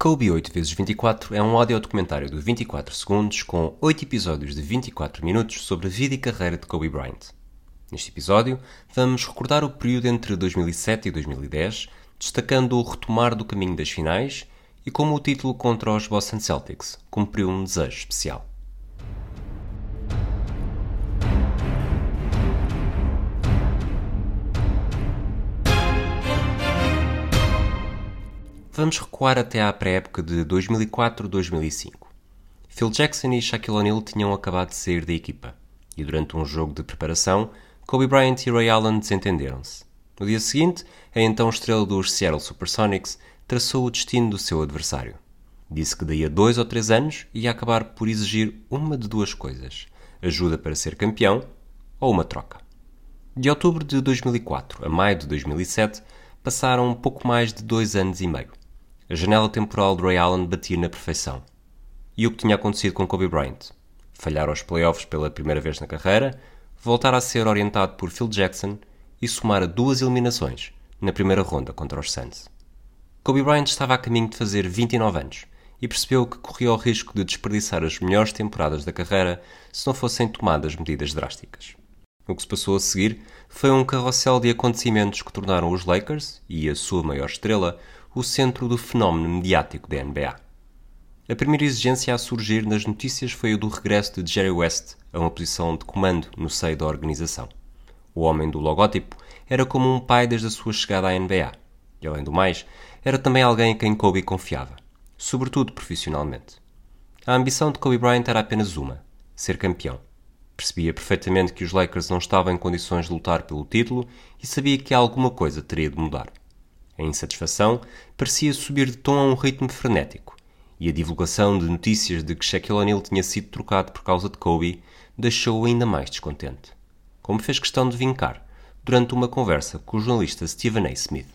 Kobe 8x24 é um audiodocumentário de 24 segundos com 8 episódios de 24 minutos sobre a vida e carreira de Kobe Bryant. Neste episódio, vamos recordar o período entre 2007 e 2010, destacando o retomar do caminho das finais e como o título contra os Boston Celtics cumpriu um desejo especial. Vamos recuar até à pré-época de 2004-2005. Phil Jackson e Shaquille O'Neal tinham acabado de sair da equipa, e durante um jogo de preparação, Kobe Bryant e Ray Allen desentenderam-se. No dia seguinte, a então estrela dos Seattle Supersonics traçou o destino do seu adversário. Disse que daí a dois ou três anos ia acabar por exigir uma de duas coisas: ajuda para ser campeão ou uma troca. De outubro de 2004 a maio de 2007 passaram um pouco mais de dois anos e meio. A janela temporal de Ray Allen batia na perfeição. E o que tinha acontecido com Kobe Bryant? Falhar aos playoffs pela primeira vez na carreira, voltar a ser orientado por Phil Jackson e somar duas eliminações na primeira ronda contra os Suns. Kobe Bryant estava a caminho de fazer 29 anos e percebeu que corria o risco de desperdiçar as melhores temporadas da carreira se não fossem tomadas medidas drásticas. O que se passou a seguir foi um carrossel de acontecimentos que tornaram os Lakers e a sua maior estrela o centro do fenómeno mediático da NBA. A primeira exigência a surgir nas notícias foi a do regresso de Jerry West a uma posição de comando no seio da organização. O homem do logótipo era como um pai desde a sua chegada à NBA. E, além do mais, era também alguém a quem Kobe confiava, sobretudo profissionalmente. A ambição de Kobe Bryant era apenas uma: ser campeão. Percebia perfeitamente que os Lakers não estavam em condições de lutar pelo título e sabia que alguma coisa teria de mudar. A insatisfação parecia subir de tom a um ritmo frenético, e a divulgação de notícias de que Shaquille O'Neal tinha sido trocado por causa de Kobe deixou-o ainda mais descontente, como fez questão de vincar durante uma conversa com o jornalista Stephen A. Smith.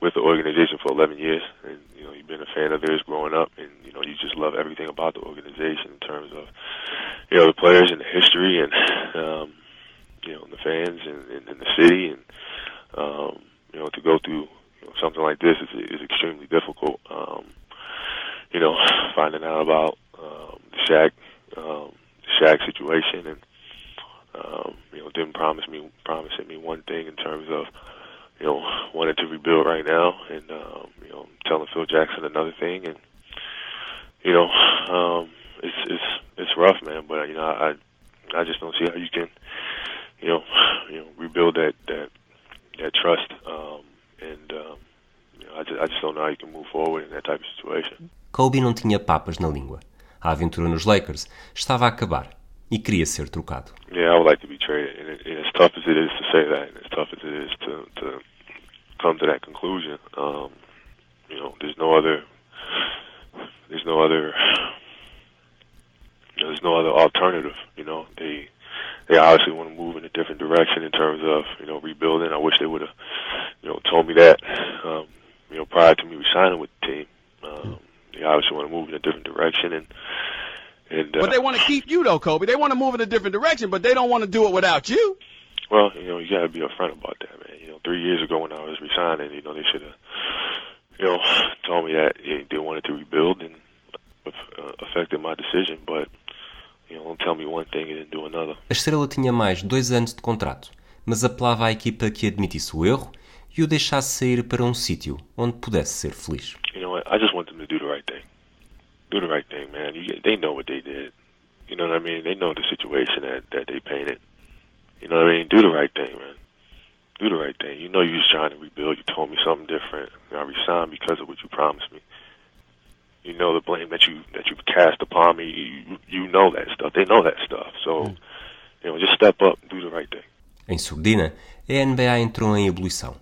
With the organization for 11 years, and you know, you've been a fan of theirs growing up, and you know, you just love everything about the organization in terms of you know the players and the history and um, you know the fans and, and, and the city and um, you know to go through you know, something like this is, is extremely difficult. Um, you know, finding out about um, the Shaq um, the Shaq situation and um, you know didn't promise me promising me one thing in terms of you know wanting to rebuild right now and um, you know telling Phil Jackson another thing and you know um, it's it's it's rough, man. But you know, I I just don't see how you can, you know, you know, rebuild that that that trust. Um, and um, you know, I just I just don't know how you can move forward in that type of situation. Kobe não tinha papas na língua. A aventura nos Lakers estava a acabar e queria ser trocado. Yeah, I would like to be traded, and, it, and as tough as it is to say that, and as tough as it is to to come to that conclusion, um, you know, there's no other there's no other there's no other alternative. You know, they they obviously want to move in a different direction in terms of you know rebuilding. I wish they would have you know told me that um, you know prior to me resigning with the team. Um, they obviously want to move in a different direction and. And, uh, but they want to keep you though, Kobe. They want to move in a different direction, but they don't want to do it without you. Well, you know, you got to be upfront about that, man. You know, three years ago when I was resigning, you know, they should have, you know, told me that they wanted to rebuild and uh, affected my decision. But A estrela tinha mais dois anos de contrato, mas apelava à equipa que admitisse o erro e o deixasse sair para um sítio onde pudesse ser feliz. You know what? I just want them to do the right thing. Do the right thing, man. You, they know what they did. You know what I mean? They know the situation that, that they painted. You know what I mean? Do the right thing, man. Do the right thing. You know you was trying to rebuild. You told me something different. I resigned because of what you promised me you know the blame that you that you cast upon me. You, you know that stuff. They know that stuff. So, mm. you know, just step up, do the right thing. Em surdina, a NBA entrou em ebulição.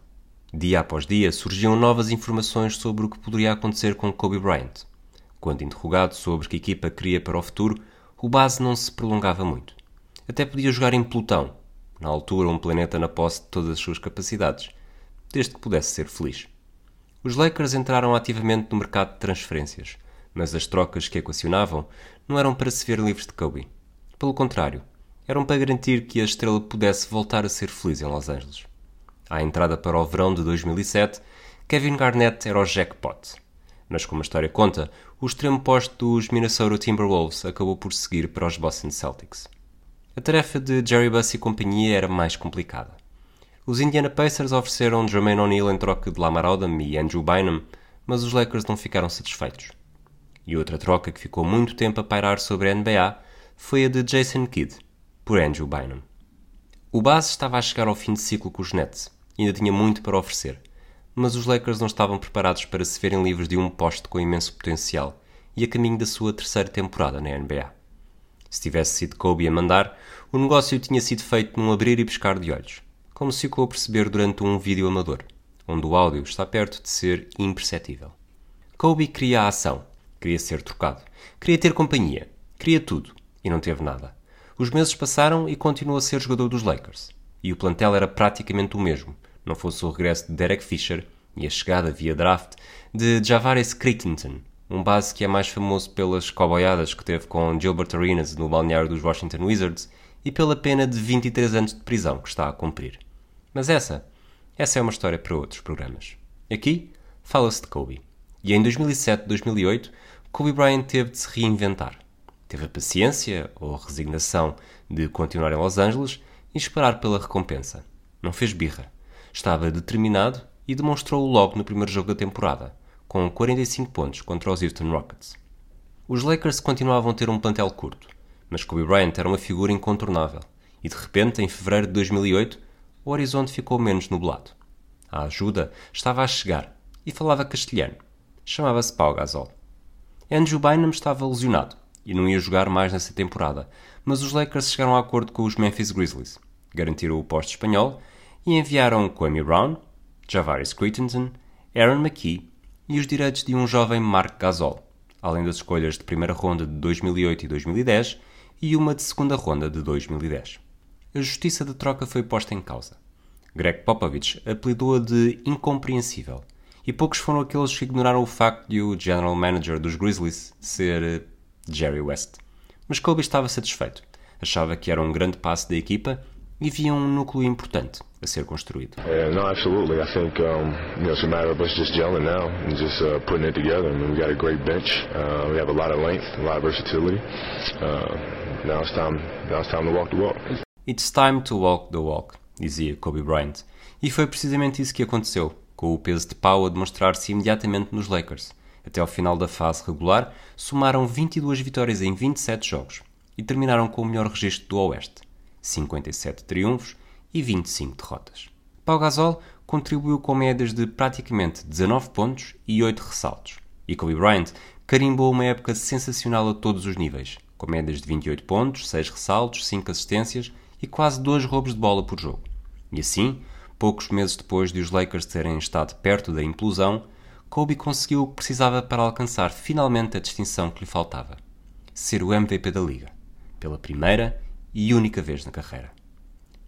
Dia após dia surgiam novas informações sobre o que poderia acontecer com Kobe Bryant. Quando interrogado sobre que equipa queria para o futuro, o base não se prolongava muito. Até podia jogar em Plutão, na altura um planeta na posse de todas as suas capacidades, desde que pudesse ser feliz. Os Lakers entraram ativamente no mercado de transferências, mas as trocas que equacionavam não eram para se ver livres de Kobe. Pelo contrário, eram para garantir que a estrela pudesse voltar a ser feliz em Los Angeles. À entrada para o verão de 2007, Kevin Garnett era o jackpot. Mas como a história conta, o extremo posto dos Minnesota Timberwolves acabou por seguir para os Boston Celtics. A tarefa de Jerry Buss e companhia era mais complicada. Os Indiana Pacers ofereceram Jermaine O'Neal em troca de Lamar Odom e Andrew Bynum, mas os Lakers não ficaram satisfeitos. E outra troca que ficou muito tempo a pairar sobre a NBA foi a de Jason Kidd, por Andrew Bynum. O base estava a chegar ao fim de ciclo com os Nets ainda tinha muito para oferecer, mas os Lakers não estavam preparados para se verem livres de um poste com imenso potencial e a caminho da sua terceira temporada na NBA. Se tivesse sido Kobe a mandar, o negócio tinha sido feito num abrir e pescar de olhos, como se ficou a perceber durante um vídeo amador, onde o áudio está perto de ser imperceptível. Kobe queria a ação, queria ser trocado, queria ter companhia, queria tudo, e não teve nada. Os meses passaram e continuou a ser jogador dos Lakers. E o plantel era praticamente o mesmo, não fosse o regresso de Derek Fisher e a chegada via draft de Javaris Crittenton, um base que é mais famoso pelas coboiadas que teve com Gilbert Arenas no balneário dos Washington Wizards e pela pena de 23 anos de prisão que está a cumprir. Mas essa, essa é uma história para outros programas. Aqui, fala-se de Kobe. E em 2007-2008, Kobe Bryant teve de se reinventar. Teve a paciência ou a resignação de continuar em Los Angeles e esperar pela recompensa. Não fez birra. Estava determinado e demonstrou-o logo no primeiro jogo da temporada, com 45 pontos contra os Houston Rockets. Os Lakers continuavam a ter um plantel curto, mas Kobe Bryant era uma figura incontornável, e de repente, em fevereiro de 2008, o horizonte ficou menos nublado. A ajuda estava a chegar e falava castelhano. Chamava-se Pau Gasol. Andrew Bynum estava lesionado e não ia jogar mais nessa temporada, mas os Lakers chegaram a acordo com os Memphis Grizzlies, garantiram o posto espanhol e enviaram Kwame Brown, Javaris Crittenton, Aaron McKee e os direitos de um jovem Mark Gasol, além das escolhas de primeira ronda de 2008 e 2010 e uma de segunda ronda de 2010. A justiça da troca foi posta em causa. Greg Popovich apelidou-a de incompreensível, e poucos foram aqueles que ignoraram o facto de o general manager dos Grizzlies ser Jerry West. Mas Kobe estava satisfeito. Achava que era um grande passo da equipa e via um núcleo importante a ser construído. Yeah, no, absolutely. I think um, you know, it's a matter of us just gelling now and just uh, putting it together. I mean, we got a great bench. Uh, we have a lot of length, a lot of versatility. Uh, now it's time. Now it's time to walk the walk. It's time to walk the walk, dizia Kobe Bryant. E foi precisamente isso que aconteceu, com o peso de pau a demonstrar-se imediatamente nos Lakers. Até ao final da fase regular, somaram 22 vitórias em 27 jogos e terminaram com o melhor registro do Oeste, 57 triunfos e 25 derrotas. Pau Gasol contribuiu com médias de praticamente 19 pontos e 8 ressaltos, e Kobe Bryant carimbou uma época sensacional a todos os níveis, com médias de 28 pontos, 6 ressaltos, 5 assistências e quase 2 roubos de bola por jogo. E assim, poucos meses depois de os Lakers terem estado perto da implosão, Kobe conseguiu o que precisava para alcançar finalmente a distinção que lhe faltava: ser o MVP da liga, pela primeira e única vez na carreira.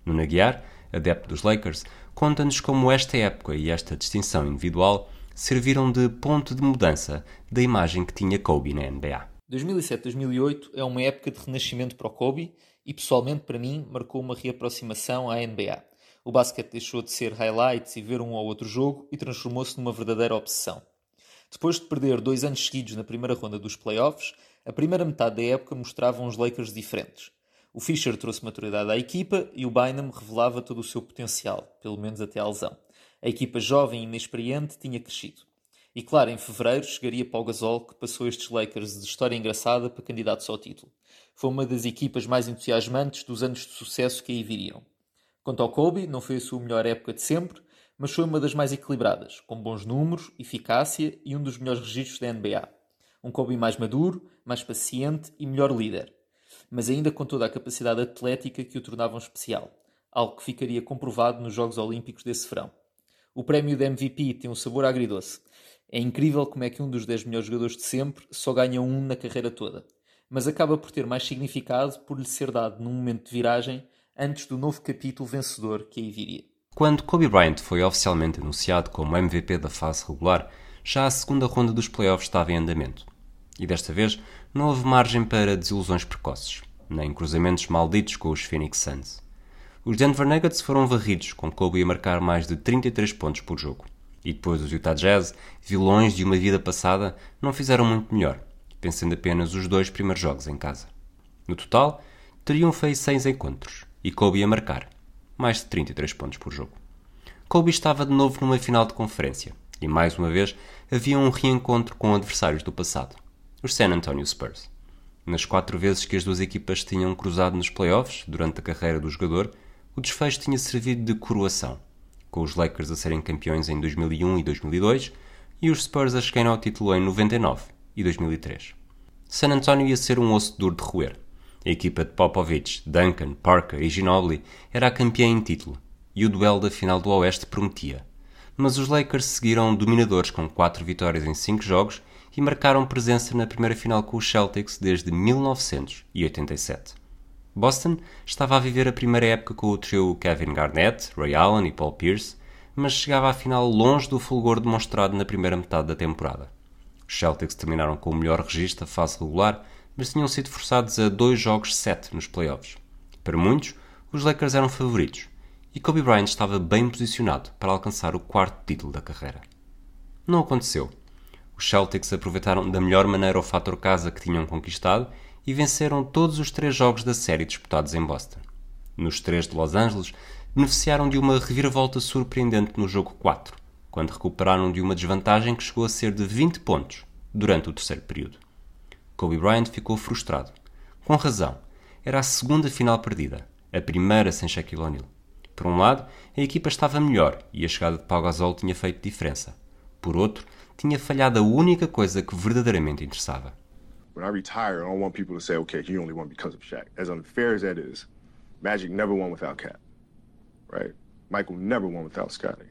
Nuno Aguiar, adepto dos Lakers, conta-nos como esta época e esta distinção individual serviram de ponto de mudança da imagem que tinha Kobe na NBA. 2007-2008 é uma época de renascimento para o Kobe e, pessoalmente, para mim, marcou uma reaproximação à NBA. O basquete deixou de ser highlights e ver um ou outro jogo e transformou-se numa verdadeira obsessão. Depois de perder dois anos seguidos na primeira ronda dos playoffs, a primeira metade da época mostrava uns Lakers diferentes. O Fischer trouxe maturidade à equipa e o Bynum revelava todo o seu potencial, pelo menos até à lesão. A equipa jovem e inexperiente tinha crescido. E claro, em fevereiro chegaria Paul Gasol, que passou estes Lakers de história engraçada para candidatos ao título. Foi uma das equipas mais entusiasmantes dos anos de sucesso que aí viriam. Quanto ao Kobe, não foi a sua melhor época de sempre, mas foi uma das mais equilibradas, com bons números, eficácia e um dos melhores registros da NBA. Um Kobe mais maduro, mais paciente e melhor líder, mas ainda com toda a capacidade atlética que o tornavam especial, algo que ficaria comprovado nos Jogos Olímpicos desse verão. O prémio de MVP tem um sabor agridoce. É incrível como é que um dos 10 melhores jogadores de sempre só ganha um na carreira toda, mas acaba por ter mais significado por lhe ser dado num momento de viragem antes do novo capítulo vencedor que aí viria. Quando Kobe Bryant foi oficialmente anunciado como MVP da fase regular, já a segunda ronda dos playoffs estava em andamento. E desta vez não houve margem para desilusões precoces. nem cruzamentos malditos com os Phoenix Suns. Os Denver Nuggets foram varridos, com Kobe a marcar mais de 33 pontos por jogo. E depois os Utah Jazz, vilões de uma vida passada, não fizeram muito melhor, vencendo apenas os dois primeiros jogos em casa. No total, teriam feito seis encontros, e Kobe a marcar, mais de 33 pontos por jogo. Kobe estava de novo numa final de conferência, e mais uma vez havia um reencontro com adversários do passado, os San Antonio Spurs. Nas quatro vezes que as duas equipas tinham cruzado nos playoffs durante a carreira do jogador, o desfecho tinha servido de coroação, com os Lakers a serem campeões em 2001 e 2002 e os Spurs a chegarem ao título em 99 e 2003. San Antonio ia ser um osso duro de roer. A equipa de Popovich, Duncan, Parker e Ginobili era a campeã em título e o duelo da final do Oeste prometia. Mas os Lakers seguiram dominadores com 4 vitórias em 5 jogos e marcaram presença na primeira final com os Celtics desde 1987. Boston estava a viver a primeira época com o trio Kevin Garnett, Ray Allen e Paul Pierce, mas chegava à final longe do fulgor demonstrado na primeira metade da temporada. Os Celtics terminaram com o melhor registro da fase regular, mas tinham sido forçados a dois jogos sete nos playoffs. Para muitos, os Lakers eram favoritos, e Kobe Bryant estava bem posicionado para alcançar o quarto título da carreira. Não aconteceu. Os Celtics aproveitaram da melhor maneira o fator casa que tinham conquistado e venceram todos os três jogos da série disputados em Boston. Nos três de Los Angeles, beneficiaram de uma reviravolta surpreendente no jogo 4, quando recuperaram de uma desvantagem que chegou a ser de 20 pontos durante o terceiro período. Kobe Bryant ficou frustrado. Com razão. Era a segunda final perdida, a primeira sem Shaquille O'Neal. Por um lado, a equipa estava melhor e a chegada de Pau Gasol tinha feito diferença. Por outro, tinha falhado a única coisa que verdadeiramente interessava. When I retire, I don't want people to say, okay, he only won because of Shaq. As unfair as that is, Magic never won without Cap, right? Michael never won without Scotty.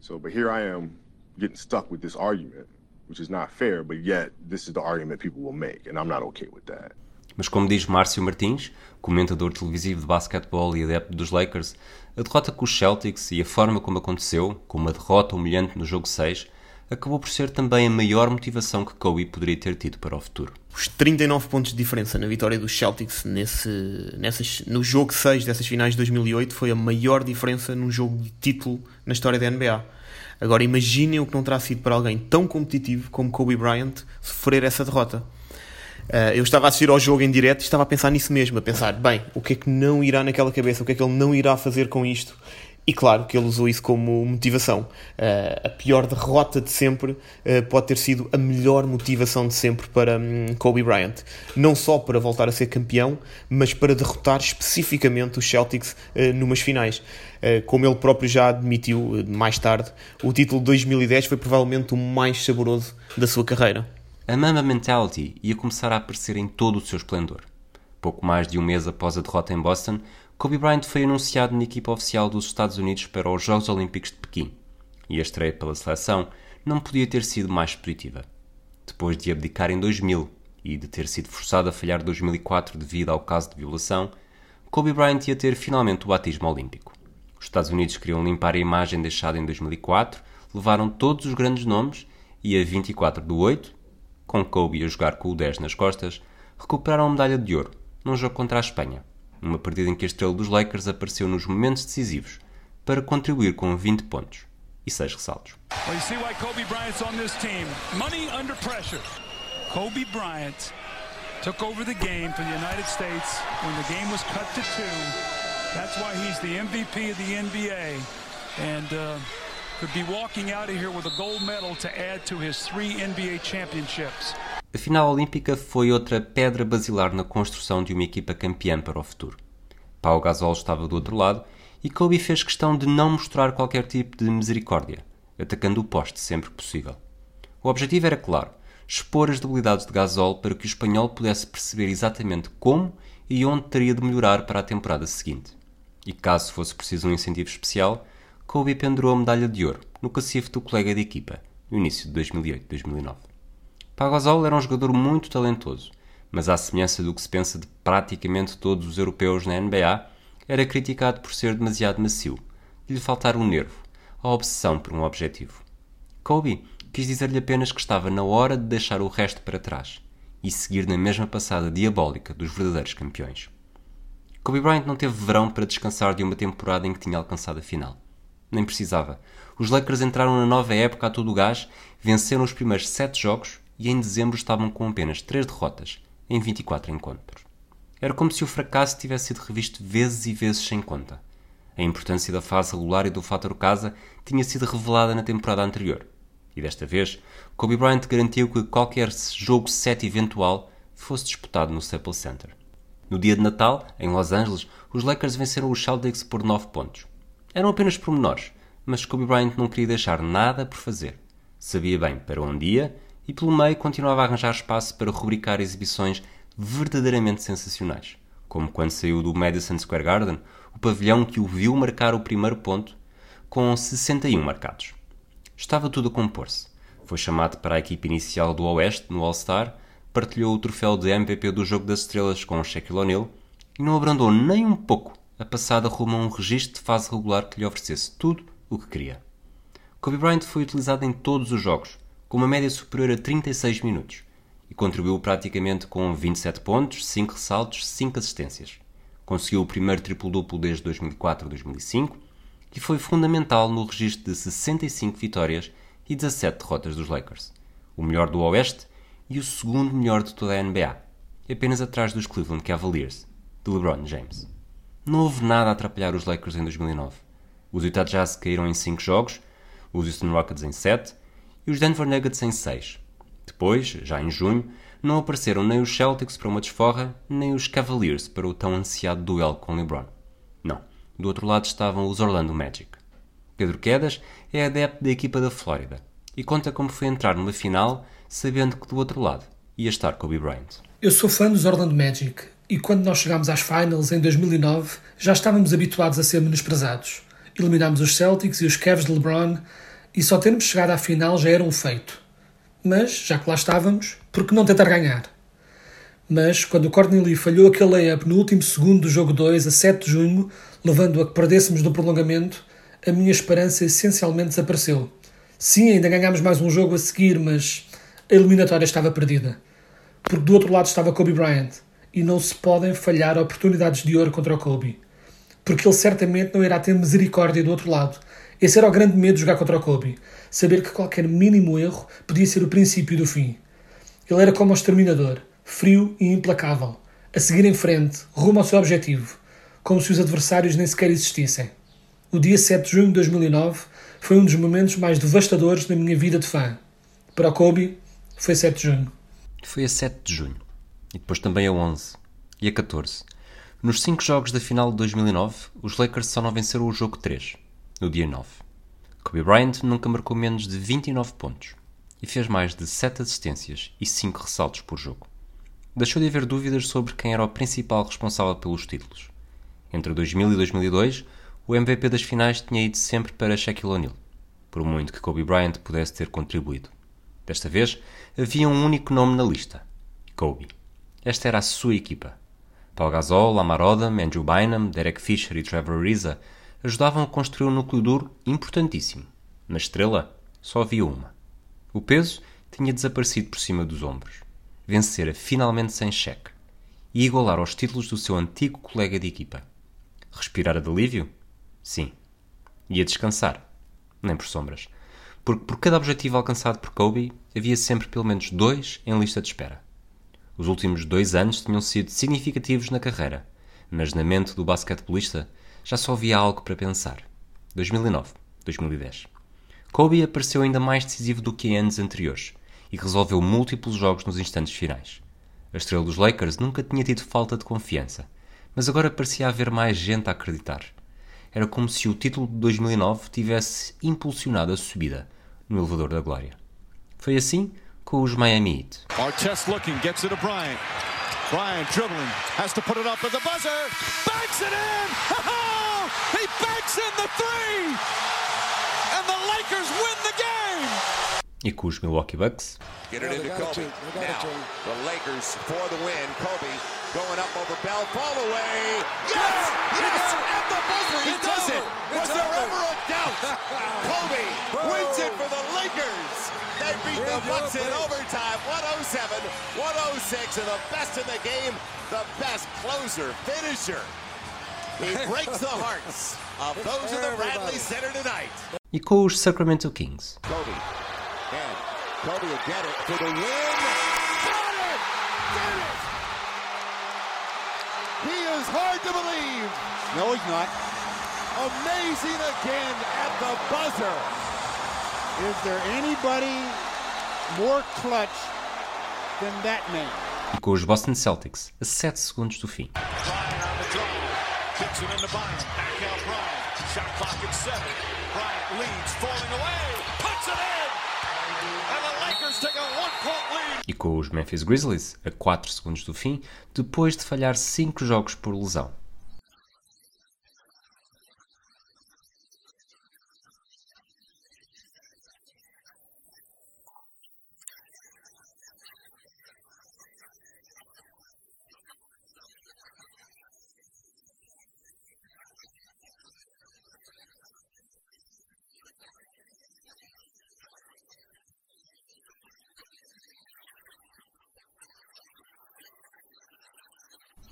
So, but here I am getting stuck with this argument, which is not fair, but yet this is the argument people will make, and I'm not okay with that. Mas como diz Márcio Martins, comentador televisivo de basquetebol e adepto dos Lakers, a derrota com os Celtics e a forma como aconteceu, com uma derrota humilhante no jogo 6, acabou por ser também a maior motivação que Kobe poderia ter tido para o futuro. Os 39 pontos de diferença na vitória dos Celtics nesse, nessas, no jogo 6 dessas finais de 2008 foi a maior diferença num jogo de título na história da NBA. Agora imaginem o que não terá sido para alguém tão competitivo como Kobe Bryant sofrer essa derrota. Uh, eu estava a assistir ao jogo em direto e estava a pensar nisso mesmo, a pensar, bem, o que é que não irá naquela cabeça, o que é que ele não irá fazer com isto? E claro que ele usou isso como motivação. Uh, a pior derrota de sempre uh, pode ter sido a melhor motivação de sempre para um, Kobe Bryant. Não só para voltar a ser campeão, mas para derrotar especificamente os Celtics uh, numas finais. como ele próprio já admitiu mais tarde, o título de 2010 foi provavelmente o mais saboroso da sua carreira. A Mamba Mentality ia começar a aparecer em todo o seu esplendor. Pouco mais de um mês após a derrota em Boston, Kobe Bryant foi anunciado na equipa oficial dos Estados Unidos para os Jogos Olímpicos de Pequim, e a estreia pela seleção não podia ter sido mais positiva. Depois de abdicar em 2000 e de ter sido forçado a falhar 2004 devido ao caso de violação, Kobe Bryant ia ter finalmente o batismo olímpico. Os Estados Unidos queriam limpar a imagem deixada em 2004, levaram todos os grandes nomes e a 24 do 8 com Kobe a jogar com o 10 nas costas, recuperaram a medalha de ouro num jogo contra a Espanha, numa partida em que a estrela dos Lakers apareceu nos momentos decisivos para contribuir com 20 pontos e 6 ressaltos. That's why he's the MVP of the NBA. And uh, could be walking out of here with a gold medal to add to his three NBA championships. A final olímpica foi outra pedra basilar na construção de uma equipa campeã para o futuro. Pau Gasol estava do outro lado e Kobe fez questão de não mostrar qualquer tipo de misericórdia, atacando o poste sempre que possível. O objetivo era claro, expor as debilidades de Gasol para que o espanhol pudesse perceber exatamente como e onde teria de melhorar para a temporada seguinte. E caso fosse preciso um incentivo especial, Kobe pendurou a medalha de ouro no cacifo do colega de equipa, no início de 2008-2009. Pagosol era um jogador muito talentoso, mas à semelhança do que se pensa de praticamente todos os europeus na NBA, era criticado por ser demasiado macio, de lhe faltar um nervo, a obsessão por um objetivo. Kobe quis dizer-lhe apenas que estava na hora de deixar o resto para trás e seguir na mesma passada diabólica dos verdadeiros campeões. Kobe Bryant não teve verão para descansar de uma temporada em que tinha alcançado a final. Nem precisava. Os Lakers entraram na nova época a todo o gás, venceram os primeiros sete jogos e em dezembro estavam com apenas três derrotas em 24 encontros. Era como se o fracasso tivesse sido revisto vezes e vezes sem conta. A importância da fase regular e do fator casa tinha sido revelada na temporada anterior. E desta vez, Kobe Bryant garantiu que qualquer jogo 7 eventual fosse disputado no Staples Center. No dia de Natal, em Los Angeles, os Lakers venceram os Celtics por 9 pontos. Eram apenas pormenores, mas Kobe Bryant não queria deixar nada por fazer. Sabia bem para onde ia e pelo meio continuava a arranjar espaço para rubricar exibições verdadeiramente sensacionais, como quando saiu do Madison Square Garden, o pavilhão que o viu marcar o primeiro ponto, com 61 marcados. Estava tudo a compor-se. Foi chamado para a equipe inicial do Oeste no All-Star, partilhou o troféu de MVP do Jogo das Estrelas com Shaquille O'Neal e não abrandou nem um pouco a passada rumo a um registro de fase regular que lhe oferecesse tudo o que queria. Kobe Bryant foi utilizado em todos os jogos, com uma média superior a 36 minutos, e contribuiu praticamente com 27 pontos, 5 ressaltos, 5 assistências. Conseguiu o primeiro triplo-duplo desde 2004-2005 e foi fundamental no registro de 65 vitórias e 17 derrotas dos Lakers, o melhor do Oeste e o segundo melhor de toda a NBA, apenas atrás dos Cleveland Cavaliers, de LeBron James. Não houve nada a atrapalhar os Lakers em 2009. Os Utah Jazz caíram em 5 jogos, os Houston Rockets em 7 e os Denver Nuggets em 6. Depois, já em junho, não apareceram nem os Celtics para uma desforra, nem os Cavaliers para o tão ansiado duelo com LeBron. Não, do outro lado estavam os Orlando Magic. Pedro Quedas é adepto da equipa da Flórida e conta como foi entrar numa final sabendo que do outro lado ia estar Kobe Bryant. Eu sou fã dos Orlando Magic e quando nós chegámos às finals em 2009 já estávamos habituados a ser menosprezados. Eliminámos os Celtics e os Cavs de LeBron e só termos chegado à final já era um feito. Mas, já que lá estávamos, por que não tentar ganhar? Mas, quando o Corneli falhou aquele layup no último segundo do jogo 2, a 7 de junho, levando a que perdêssemos no prolongamento, a minha esperança essencialmente desapareceu. Sim, ainda ganhámos mais um jogo a seguir, mas a eliminatória estava perdida. Porque do outro lado estava Kobe Bryant, e não se podem falhar oportunidades de ouro contra o Kobe. Porque ele certamente não irá ter misericórdia do outro lado, esse era o grande medo de jogar contra o Kobe. Saber que qualquer mínimo erro podia ser o princípio do fim. Ele era como o exterminador, frio e implacável, a seguir em frente, rumo ao seu objetivo, como se os adversários nem sequer existissem. O dia 7 de junho de 2009 foi um dos momentos mais devastadores da minha vida de fã. Para o Kobe, foi 7 de junho. Foi a 7 de junho. E depois também a 11. E a 14. Nos 5 jogos da final de 2009, os Lakers só não venceram o jogo 3 no dia 9. Kobe Bryant nunca marcou menos de 29 pontos e fez mais de 7 assistências e 5 ressaltos por jogo. Deixou de haver dúvidas sobre quem era o principal responsável pelos títulos. Entre 2000 e 2002, o MVP das finais tinha ido sempre para Shaquille O'Neal, por muito que Kobe Bryant pudesse ter contribuído. Desta vez, havia um único nome na lista: Kobe. Esta era a sua equipa. Paul Gasol, Lamar Odom, Andrew Bynum, Derek Fisher e Trevor Ariza ajudavam a construir um núcleo duro importantíssimo. Na estrela, só havia uma. O peso tinha desaparecido por cima dos ombros. Vencera finalmente sem cheque e igualar aos títulos do seu antigo colega de equipa. Respirar de alívio? Sim. Ia descansar? Nem por sombras. Porque por cada objetivo alcançado por Kobe, havia sempre pelo menos dois em lista de espera. Os últimos dois anos tinham sido significativos na carreira, mas na mente do basquetebolista já só havia algo para pensar. 2009, 2010. Kobe apareceu ainda mais decisivo do que em anos anteriores e resolveu múltiplos jogos nos instantes finais. A estrela dos Lakers nunca tinha tido falta de confiança, mas agora parecia haver mais gente a acreditar. Era como se o título de 2009 tivesse impulsionado a subida no elevador da glória. Foi assim com os Miami Heat. Looking, gets it to Bryant. Bryant dribbling, has to put it up at the buzzer, banks it in! He banks in the three! And the Lakers win the game! E com os Milwaukee Bucks. Get it into Kobe. Now, the Lakers for the win. Kobe going up over Bell, fall away. Yes! Yes! At the buzzer, he does it! Was there ever a doubt? Kobe wins it for the Lakers! Lakers. They beat the Bucks in overtime, 107-106, and the best in the game, the best closer, finisher. He breaks the hearts of those in the Bradley Center tonight. E com os Sacramento Kings. Kobe. And Kobe will get it for the win. Is hard to believe. No, he's not. Amazing again at the buzzer. Is there anybody more clutch than that man? Com os Boston Celtics a 7 segundos do fim. Bryant E com os Memphis Grizzlies a 4 segundos do fim, depois de falhar 5 jogos por lesão.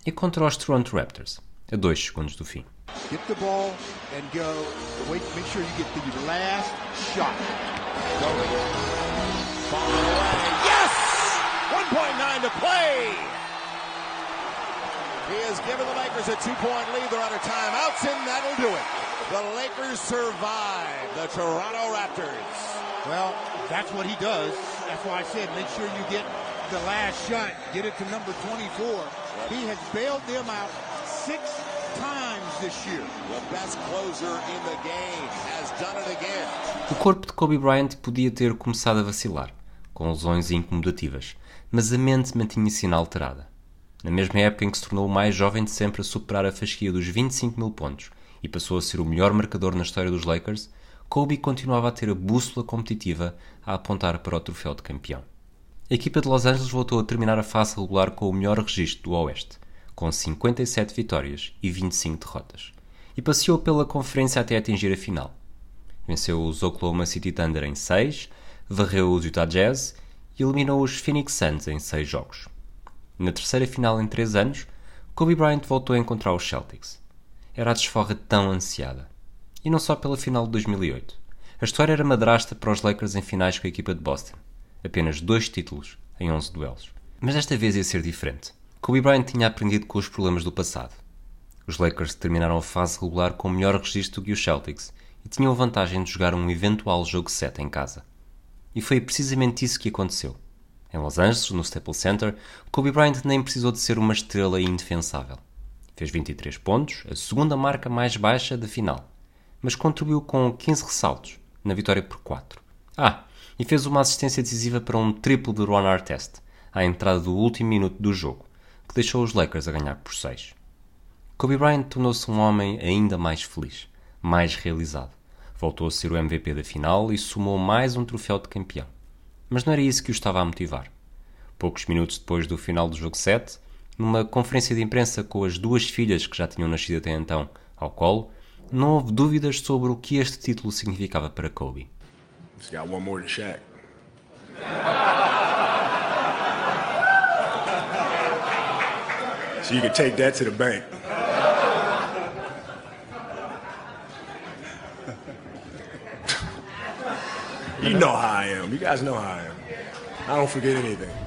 E contra os Toronto Raptors, a 2 segundos do fim. Get the ball and go. Wait, make sure you get the last shot. Falling away. Yes! 1.9 to play. He has given the Lakers a two-point lead. They're out of timeouts, and that'll do it. The Lakers survive the Toronto Raptors. Well, that's what he does. That's why I said make sure you get the last shot. Get it to number 24. He has bailed them out six times this year. The best closer in the game has done it again. O corpo de Kobe Bryant podia ter começado a vacilar, com lesões incomodativas, mas a mente mantinha-se inalterada. Na mesma época em que se tornou o mais jovem de sempre a superar a fasquia dos 25 mil pontos e passou a ser o melhor marcador na história dos Lakers, Kobe continuava a ter a bússola competitiva a apontar para o troféu de campeão. A equipa de Los Angeles voltou a terminar a fase regular com o melhor registro do Oeste, com 57 vitórias e 25 derrotas, e passeou pela conferência até atingir a final. Venceu os Oklahoma City Thunder em 6, varreu os Utah Jazz e eliminou os Phoenix Suns em 6 jogos. Na terceira final em 3 anos, Kobe Bryant voltou a encontrar os Celtics. Era a desforra tão ansiada. E não só pela final de 2008. A história era madrasta para os Lakers em finais com a equipa de Boston. Apenas dois títulos em 11 duelos. Mas desta vez ia ser diferente. Kobe Bryant tinha aprendido com os problemas do passado. Os Lakers terminaram a fase regular com melhor registro que os Celtics e tinham a vantagem de jogar um eventual jogo 7 em casa. E foi precisamente isso que aconteceu. Em Los Angeles, no Staples Center, Kobe Bryant nem precisou de ser uma estrela indefensável. Fez 23 pontos, a segunda marca mais baixa da final, mas contribuiu com 15 ressaltos, na vitória por 4. Ah, e fez uma assistência decisiva para um triplo de Ron Artest, à entrada do último minuto do jogo, que deixou os Lakers a ganhar por 6. Kobe Bryant tornou-se um homem ainda mais feliz, mais realizado. Voltou a ser o MVP da final e somou mais um troféu de campeão. Mas não era isso que o estava a motivar. Poucos minutos depois do final do jogo 7, numa conferência de imprensa com as duas filhas que já tinham nascido até então ao colo, não houve dúvidas sobre o que este título significava para Kobe. Just got one more than Shaq. so you can take that to the bank. you know how I am. You guys know how I am. I don't forget anything.